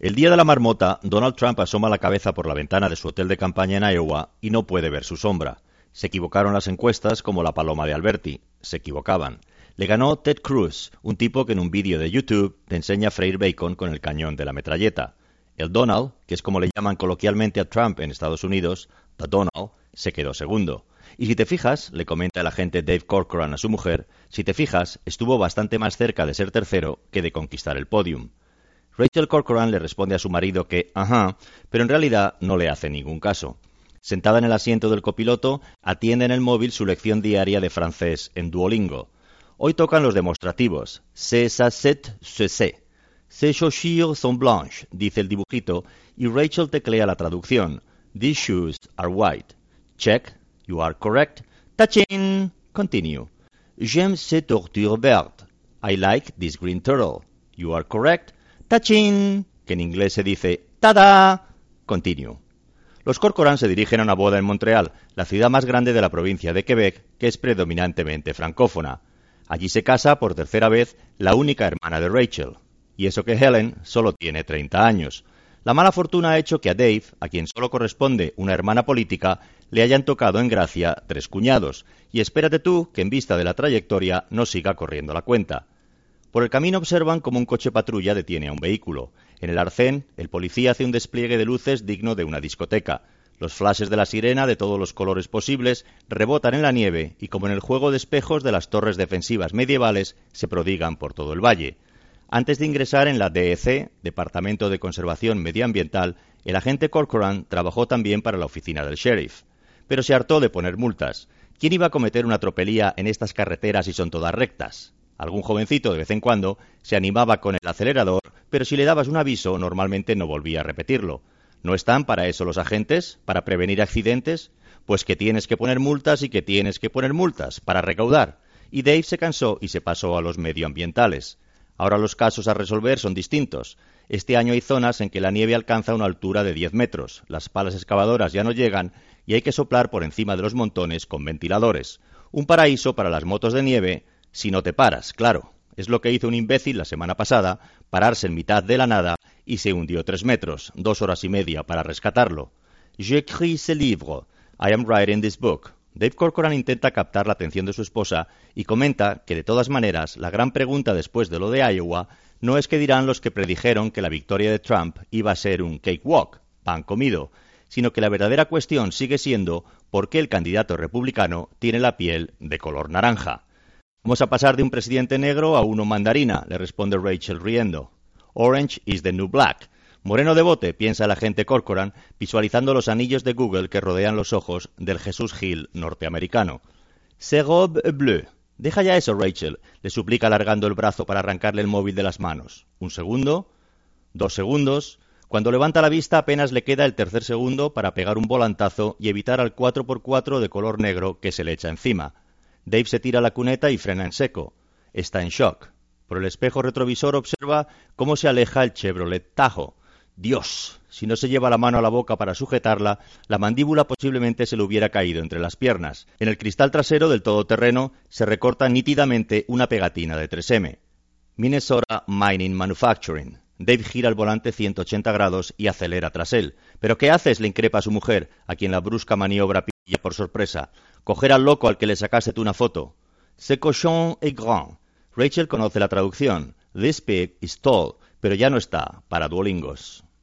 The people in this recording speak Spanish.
El día de la marmota, Donald Trump asoma la cabeza por la ventana de su hotel de campaña en Iowa y no puede ver su sombra. Se equivocaron las encuestas como la paloma de Alberti. Se equivocaban. Le ganó Ted Cruz, un tipo que en un vídeo de YouTube te enseña a freír bacon con el cañón de la metralleta. El Donald, que es como le llaman coloquialmente a Trump en Estados Unidos, The Donald, se quedó segundo. Y si te fijas, le comenta el agente Dave Corcoran a su mujer, si te fijas, estuvo bastante más cerca de ser tercero que de conquistar el podium. Rachel Corcoran le responde a su marido que, ajá, pero en realidad no le hace ningún caso. Sentada en el asiento del copiloto, atiende en el móvil su lección diaria de francés en Duolingo. Hoy tocan los demostrativos. C'est ça, c'est ce Ces chaussures sont blanches, dice el dibujito, y Rachel teclea la traducción. These shoes are white. Check. You are correct. Tachin. Continue. J'aime cette torture verte. I like this green turtle. You are correct. ¡Tachín! que en inglés se dice ¡Tada! Continue. Los Corcoran se dirigen a una boda en Montreal, la ciudad más grande de la provincia de Quebec, que es predominantemente francófona. Allí se casa por tercera vez la única hermana de Rachel. Y eso que Helen solo tiene 30 años. La mala fortuna ha hecho que a Dave, a quien solo corresponde una hermana política, le hayan tocado en gracia tres cuñados, y espérate tú que en vista de la trayectoria no siga corriendo la cuenta. Por el camino observan cómo un coche patrulla detiene a un vehículo. En el arcén, el policía hace un despliegue de luces digno de una discoteca. Los flashes de la sirena, de todos los colores posibles, rebotan en la nieve y, como en el juego de espejos de las torres defensivas medievales, se prodigan por todo el valle. Antes de ingresar en la DEC, Departamento de Conservación Medioambiental, el agente Corcoran trabajó también para la oficina del sheriff. Pero se hartó de poner multas. ¿Quién iba a cometer una tropelía en estas carreteras si son todas rectas? Algún jovencito de vez en cuando se animaba con el acelerador, pero si le dabas un aviso normalmente no volvía a repetirlo. ¿No están para eso los agentes? ¿Para prevenir accidentes? Pues que tienes que poner multas y que tienes que poner multas para recaudar. Y Dave se cansó y se pasó a los medioambientales. Ahora los casos a resolver son distintos. Este año hay zonas en que la nieve alcanza una altura de 10 metros, las palas excavadoras ya no llegan y hay que soplar por encima de los montones con ventiladores. Un paraíso para las motos de nieve si no te paras, claro. Es lo que hizo un imbécil la semana pasada, pararse en mitad de la nada y se hundió tres metros, dos horas y media para rescatarlo. J'écris ce livre. I am writing this book. Dave Corcoran intenta captar la atención de su esposa y comenta que de todas maneras la gran pregunta después de lo de Iowa no es que dirán los que predijeron que la victoria de Trump iba a ser un cakewalk, pan comido, sino que la verdadera cuestión sigue siendo por qué el candidato republicano tiene la piel de color naranja. Vamos a pasar de un presidente negro a uno mandarina, le responde Rachel riendo. Orange is the new black. Moreno de bote, piensa el agente Corcoran, visualizando los anillos de Google que rodean los ojos del Jesús Gil norteamericano. Se robe bleu. Deja ya eso, Rachel, le suplica alargando el brazo para arrancarle el móvil de las manos. Un segundo, dos segundos. Cuando levanta la vista apenas le queda el tercer segundo para pegar un volantazo y evitar al 4x4 de color negro que se le echa encima. Dave se tira la cuneta y frena en seco. Está en shock. Por el espejo retrovisor observa cómo se aleja el Chevrolet Tajo. Dios, si no se lleva la mano a la boca para sujetarla, la mandíbula posiblemente se le hubiera caído entre las piernas. En el cristal trasero del todoterreno se recorta nítidamente una pegatina de 3M. Minnesota Mining Manufacturing. Dave gira el volante 180 grados y acelera tras él. ¿Pero qué haces? le increpa a su mujer, a quien la brusca maniobra pilla por sorpresa coger al loco al que le sacaste tú una foto. Ce cochon est grand. Rachel conoce la traducción. This pig is tall, pero ya no está para Duolingos.